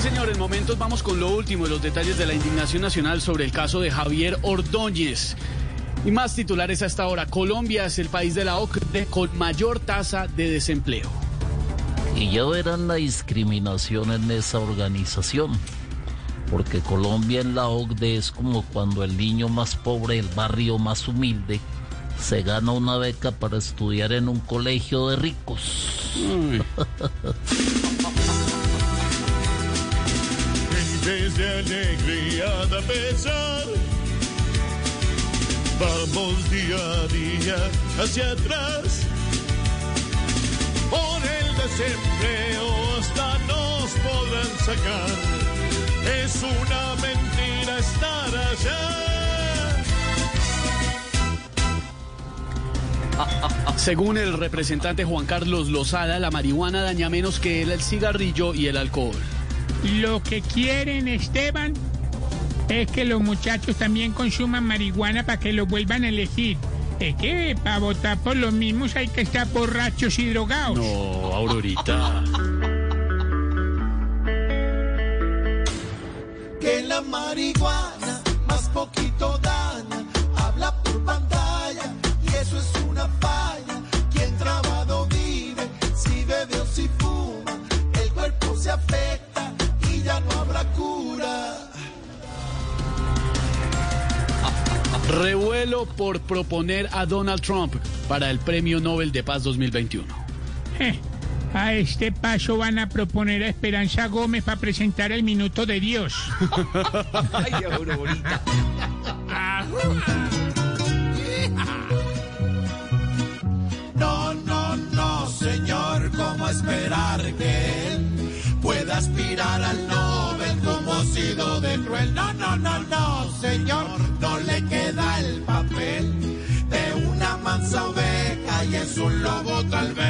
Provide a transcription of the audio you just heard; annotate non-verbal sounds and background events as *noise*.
Sí, señores, momentos vamos con lo último de los detalles de la indignación nacional sobre el caso de Javier Ordóñez. Y más titulares a esta hora. Colombia es el país de la OCDE con mayor tasa de desempleo. Y ya verán la discriminación en esa organización. Porque Colombia en la OCDE es como cuando el niño más pobre del barrio más humilde se gana una beca para estudiar en un colegio de ricos. *laughs* Desde alegría da pesar, vamos día a día hacia atrás. Por el desempleo hasta nos podrán sacar. Es una mentira estar allá. Según el representante Juan Carlos Lozada, la marihuana daña menos que el cigarrillo y el alcohol. Lo que quieren, Esteban, es que los muchachos también consuman marihuana para que lo vuelvan a elegir. Es que para votar por los mismos hay que estar borrachos y drogados. No, Aurorita. que la marihuana más poquito daña. Revuelo por proponer a Donald Trump para el Premio Nobel de Paz 2021. Eh, A este paso van a proponer a Esperanza Gómez para presentar el Minuto de Dios. *laughs* Ay. No, no, no, señor, ¿cómo esperar que él pueda aspirar al Nobel como ha sido de cruel? No, no, no, no, señor, no le queda el papel de una mansa oveja y es un lobo tal vez.